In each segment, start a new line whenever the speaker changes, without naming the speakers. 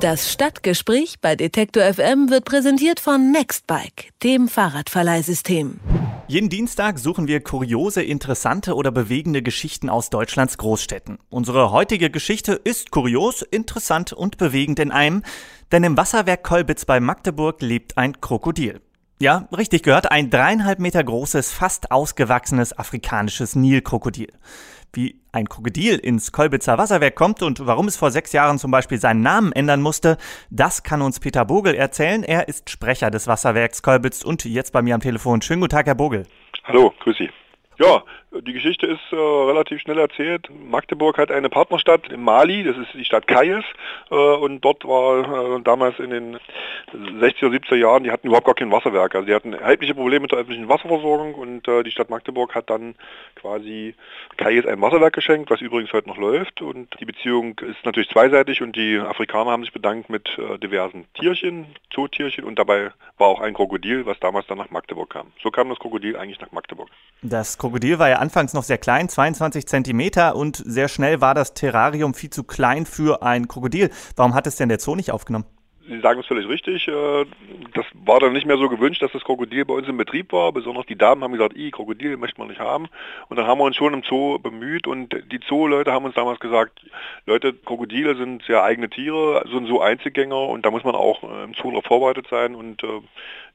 Das Stadtgespräch bei Detektor FM wird präsentiert von Nextbike, dem Fahrradverleihsystem.
Jeden Dienstag suchen wir kuriose, interessante oder bewegende Geschichten aus Deutschlands Großstädten. Unsere heutige Geschichte ist kurios, interessant und bewegend in einem, denn im Wasserwerk Kolbitz bei Magdeburg lebt ein Krokodil. Ja, richtig gehört, ein dreieinhalb Meter großes, fast ausgewachsenes afrikanisches Nilkrokodil. Wie ein Krokodil ins Kolbitzer Wasserwerk kommt und warum es vor sechs Jahren zum Beispiel seinen Namen ändern musste, das kann uns Peter Bogel erzählen. Er ist Sprecher des Wasserwerks Kolbitz und jetzt bei mir am Telefon. Schönen guten Tag, Herr Bogel.
Hallo, grüß Sie. Ja, die Geschichte ist äh, relativ schnell erzählt. Magdeburg hat eine Partnerstadt in Mali, das ist die Stadt Kayes. Äh, und dort war äh, damals in den 60er, 70er Jahren, die hatten überhaupt gar kein Wasserwerk. Also die hatten erhebliche Probleme mit der öffentlichen Wasserversorgung und äh, die Stadt Magdeburg hat dann quasi Kayes ein Wasserwerk geschenkt, was übrigens heute noch läuft. Und die Beziehung ist natürlich zweiseitig und die Afrikaner haben sich bedankt mit äh, diversen Tierchen, Zootierchen und dabei war auch ein Krokodil, was damals dann nach Magdeburg kam. So kam das Krokodil eigentlich nach Magdeburg.
Das Krokodil war ja anfangs noch sehr klein, 22 Zentimeter und sehr schnell war das Terrarium viel zu klein für ein Krokodil. Warum hat es denn der Zoo nicht aufgenommen?
Sie sagen es völlig richtig. Äh, das war dann nicht mehr so gewünscht, dass das Krokodil bei uns im Betrieb war. Besonders die Damen haben gesagt, i Krokodil möchte man nicht haben. Und dann haben wir uns schon im Zoo bemüht und die Zoo-Leute haben uns damals gesagt, Leute, Krokodile sind sehr eigene Tiere, sind so Einzelgänger und da muss man auch äh, im Zoo darauf vorbereitet sein. Und äh,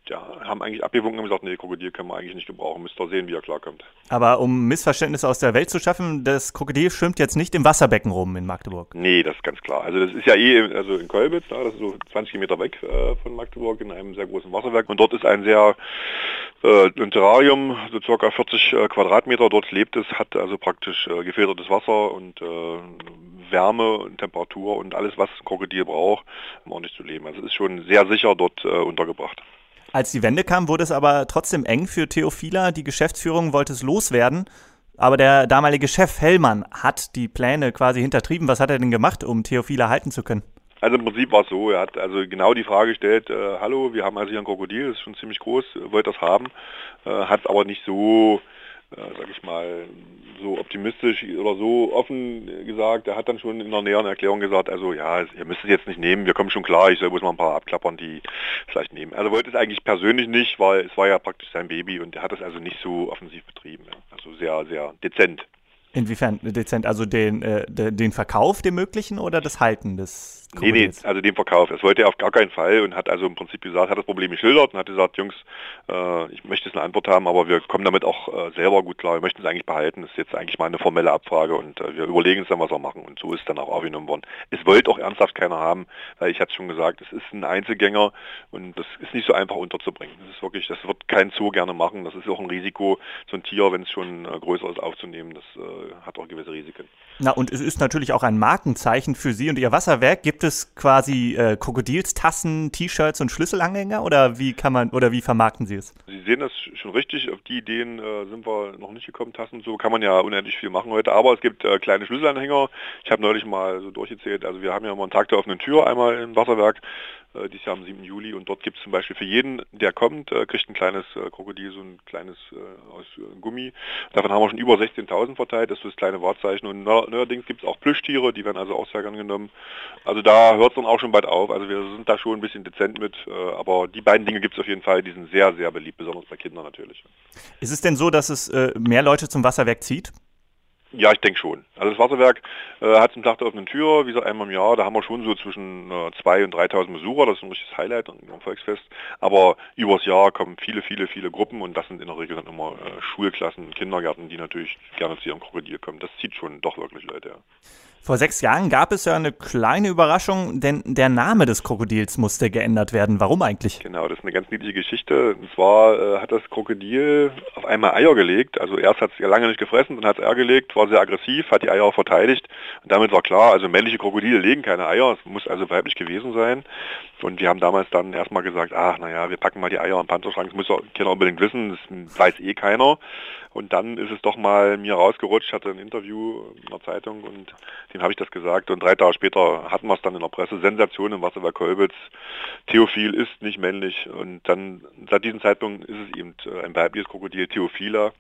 ja, haben eigentlich abgewunken und gesagt, nee, Krokodil können wir eigentlich nicht gebrauchen, müsst ihr sehen, wie er klarkommt.
Aber um Missverständnisse aus der Welt zu schaffen, das Krokodil schwimmt jetzt nicht im Wasserbecken rum in Magdeburg.
Nee, das ist ganz klar. Also das ist ja eh also in Kolbitz, das ist so 20 Meter weg äh, von Magdeburg in einem sehr großen Wasserwerk und dort ist ein sehr äh, ein Terrarium, so circa 40 äh, Quadratmeter, dort lebt es, hat also praktisch äh, gefiltertes Wasser und äh, Wärme und Temperatur und alles, was ein Krokodil braucht, um ordentlich zu leben. Also es ist schon sehr sicher dort äh, untergebracht.
Als die Wende kam, wurde es aber trotzdem eng für Theophila. Die Geschäftsführung wollte es loswerden. Aber der damalige Chef Hellmann hat die Pläne quasi hintertrieben. Was hat er denn gemacht, um Theophila halten zu können?
Also im Prinzip war es so, er hat also genau die Frage gestellt, äh, hallo, wir haben also hier ein Krokodil, das ist schon ziemlich groß, wollt das haben, äh, hat es aber nicht so äh, sag ich mal, so optimistisch oder so offen gesagt. Er hat dann schon in der näheren Erklärung gesagt, also ja, ihr müsst es jetzt nicht nehmen, wir kommen schon klar, ich soll bloß mal ein paar abklappern, die vielleicht nehmen. Also wollte es eigentlich persönlich nicht, weil es war ja praktisch sein Baby und er hat es also nicht so offensiv betrieben. Also sehr, sehr dezent.
Inwiefern dezent? Also den, äh, den Verkauf dem möglichen oder das Halten des
Nee, nee, also den Verkauf. Das wollte er auf gar keinen Fall und hat also im Prinzip gesagt, hat das Problem geschildert und hat gesagt, Jungs, äh, ich möchte jetzt eine Antwort haben, aber wir kommen damit auch äh, selber gut klar. Wir möchten es eigentlich behalten. Das ist jetzt eigentlich mal eine formelle Abfrage und äh, wir überlegen uns dann, was wir machen. Und so ist es dann auch aufgenommen worden. Es wollte auch ernsthaft keiner haben, weil ich hatte schon gesagt, es ist ein Einzelgänger und das ist nicht so einfach unterzubringen. Das ist wirklich, das wird kein Zoo gerne machen. Das ist auch ein Risiko, so ein Tier, wenn es schon äh, größer ist, aufzunehmen. Das äh, hat auch gewisse Risiken.
Na, und es ist natürlich auch ein Markenzeichen für Sie und Ihr Wasserwerk. Gibt es quasi äh, Krokodilstassen, T-Shirts und Schlüsselanhänger oder wie kann man oder wie vermarkten Sie es?
Sie sehen das schon richtig. Auf die Ideen äh, sind wir noch nicht gekommen. Tassen so kann man ja unendlich viel machen heute. Aber es gibt äh, kleine Schlüsselanhänger. Ich habe neulich mal so durchgezählt. Also wir haben ja immer einen Tag der offenen Tür einmal im Wasserwerk äh, dieses Jahr am 7. Juli und dort gibt es zum Beispiel für jeden, der kommt, äh, kriegt ein kleines äh, Krokodil, so ein kleines äh, aus äh, Gummi. Davon haben wir schon über 16.000 verteilt, das ist das kleine Wahrzeichen und neuerdings gibt es auch Plüschtiere, die werden also auch sehr gern genommen. Also da hört es dann auch schon bald auf, also wir sind da schon ein bisschen dezent mit, äh, aber die beiden Dinge gibt es auf jeden Fall, die sind sehr, sehr beliebt, besonders bei Kindern natürlich.
Ist es denn so, dass es mehr Leute zum Wasserwerk zieht?
Ja, ich denke schon. Also das Wasserwerk äh, hat zum Tag der offenen Tür, wie gesagt, einmal im Jahr, da haben wir schon so zwischen äh, 2.000 und 3.000 Besucher, das ist ein richtiges Highlight am Volksfest. Aber übers Jahr kommen viele, viele, viele Gruppen und das sind in der Regel dann immer äh, Schulklassen, Kindergärten, die natürlich gerne zu ihrem Krokodil kommen. Das zieht schon doch wirklich Leute, ja.
Vor sechs Jahren gab es ja eine kleine Überraschung, denn der Name des Krokodils musste geändert werden. Warum eigentlich?
Genau, das ist eine ganz niedliche Geschichte. Und zwar äh, hat das Krokodil auf einmal Eier gelegt. Also erst hat es ja lange nicht gefressen, dann hat es Eier gelegt, war sehr aggressiv, hat die Eier auch verteidigt. Und damit war klar, also männliche Krokodile legen keine Eier, es muss also weiblich gewesen sein. Und wir haben damals dann erstmal gesagt, ach naja, wir packen mal die Eier im Panzerschrank, das muss doch keiner unbedingt wissen, das weiß eh keiner. Und dann ist es doch mal mir rausgerutscht, hatte ein Interview in der Zeitung und dem habe ich das gesagt. Und drei Tage später hatten wir es dann in der Presse. Sensation im Wasserwerk Kolbitz. Theophil ist nicht männlich. Und dann, seit diesem Zeitpunkt ist es eben ein weibliches Krokodil, Theophila.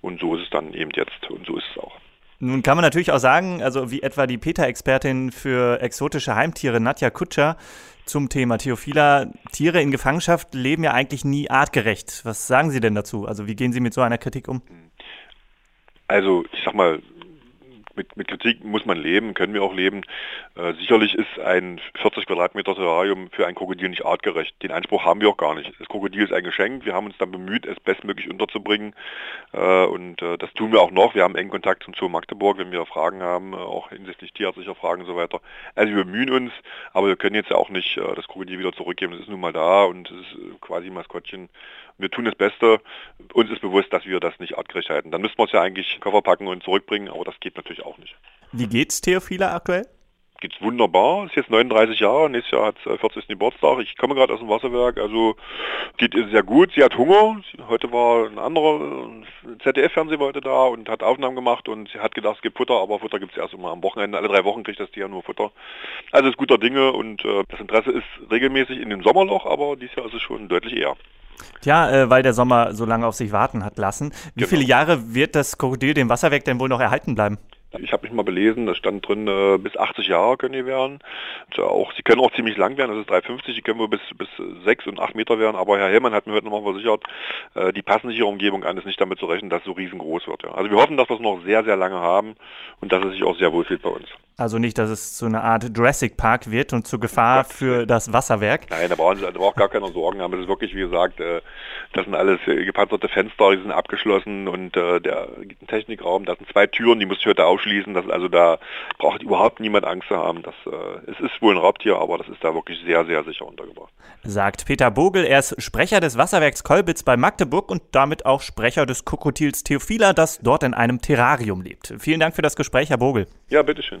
Und so ist es dann eben jetzt. Und so ist es auch.
Nun kann man natürlich auch sagen, also wie etwa die PETA-Expertin für exotische Heimtiere Nadja Kutscher zum Thema Theophila, Tiere in Gefangenschaft leben ja eigentlich nie artgerecht. Was sagen Sie denn dazu? Also wie gehen Sie mit so einer Kritik um?
Also ich sag mal, mit, mit Kritik muss man leben, können wir auch leben. Äh, sicherlich ist ein 40 Quadratmeter Terrarium für ein Krokodil nicht artgerecht. Den Anspruch haben wir auch gar nicht. Das Krokodil ist ein Geschenk. Wir haben uns dann bemüht, es bestmöglich unterzubringen. Äh, und äh, das tun wir auch noch. Wir haben engen Kontakt zum Zoo Magdeburg, wenn wir Fragen haben, äh, auch hinsichtlich tierärztlicher Fragen und so weiter. Also wir bemühen uns, aber wir können jetzt ja auch nicht äh, das Krokodil wieder zurückgeben. Es ist nun mal da und es ist äh, quasi Maskottchen. Wir tun das Beste. Uns ist bewusst, dass wir das nicht artgerecht halten. Dann müssten wir es ja eigentlich Koffer packen und zurückbringen, aber das geht natürlich auch nicht.
Wie geht's Theophila aktuell?
Geht's wunderbar. Ist jetzt 39 Jahre. Nächstes Jahr hat sie 40. Geburtstag. Ich komme gerade aus dem Wasserwerk. Also geht ihr sehr gut. Sie hat Hunger. Heute war ein anderer ZDF-Fernsehen heute da und hat Aufnahmen gemacht und sie hat gedacht, es gibt Futter, aber Futter gibt es erst immer am Wochenende. Alle drei Wochen kriegt das Tier nur Futter. Also ist guter Dinge und äh, das Interesse ist regelmäßig in dem Sommerloch, aber dieses Jahr ist es schon deutlich eher.
Ja, äh, weil der Sommer so lange auf sich warten hat lassen. Wie
Genau.
viele Jahre wird das Krokodil dem Wasserwerk denn wohl noch erhalten bleiben?
Ich habe mich mal belesen, da stand drin, äh, bis 80 Jahre können die werden. Und, auch, sie können auch ziemlich lang werden, das ist 350, die können wohl bis, bis 6 und 8 Meter werden. Aber Herr Hellmann hat mir heute nochmal versichert, äh, die passen sich ihrer Umgebung an, ist nicht damit zu rechnen, dass es so riesengroß wird. Also wir hoffen, dass wir es noch sehr, sehr lange haben und dass es sich auch sehr wohl fühlt bei uns.
Also nicht, dass es so eine Art Jurassic Park wird und zur Gefahr für das Wasserwerk.
Nein, da brauchen Sie da braucht gar keiner Sorgen haben. Es ist wirklich, wie gesagt, äh, das sind alles äh, gepanzerte Fenster, die sind abgeschlossen und äh, der Technikraum, da sind zwei Türen, die muss ich heute aufschließen. Das, also da braucht überhaupt niemand Angst zu haben. Das, es ist wohl ein Raubtier, aber das ist da wirklich sehr, sehr sicher untergebracht.
Sagt Peter Bogel, er ist Sprecher des Wasserwerks Kolbitz bei Magdeburg und damit auch Sprecher des Krokodils Theophila, das dort in einem Terrarium lebt. Vielen Dank für das Gespräch, Herr Bogel.
Ja, bitteschön.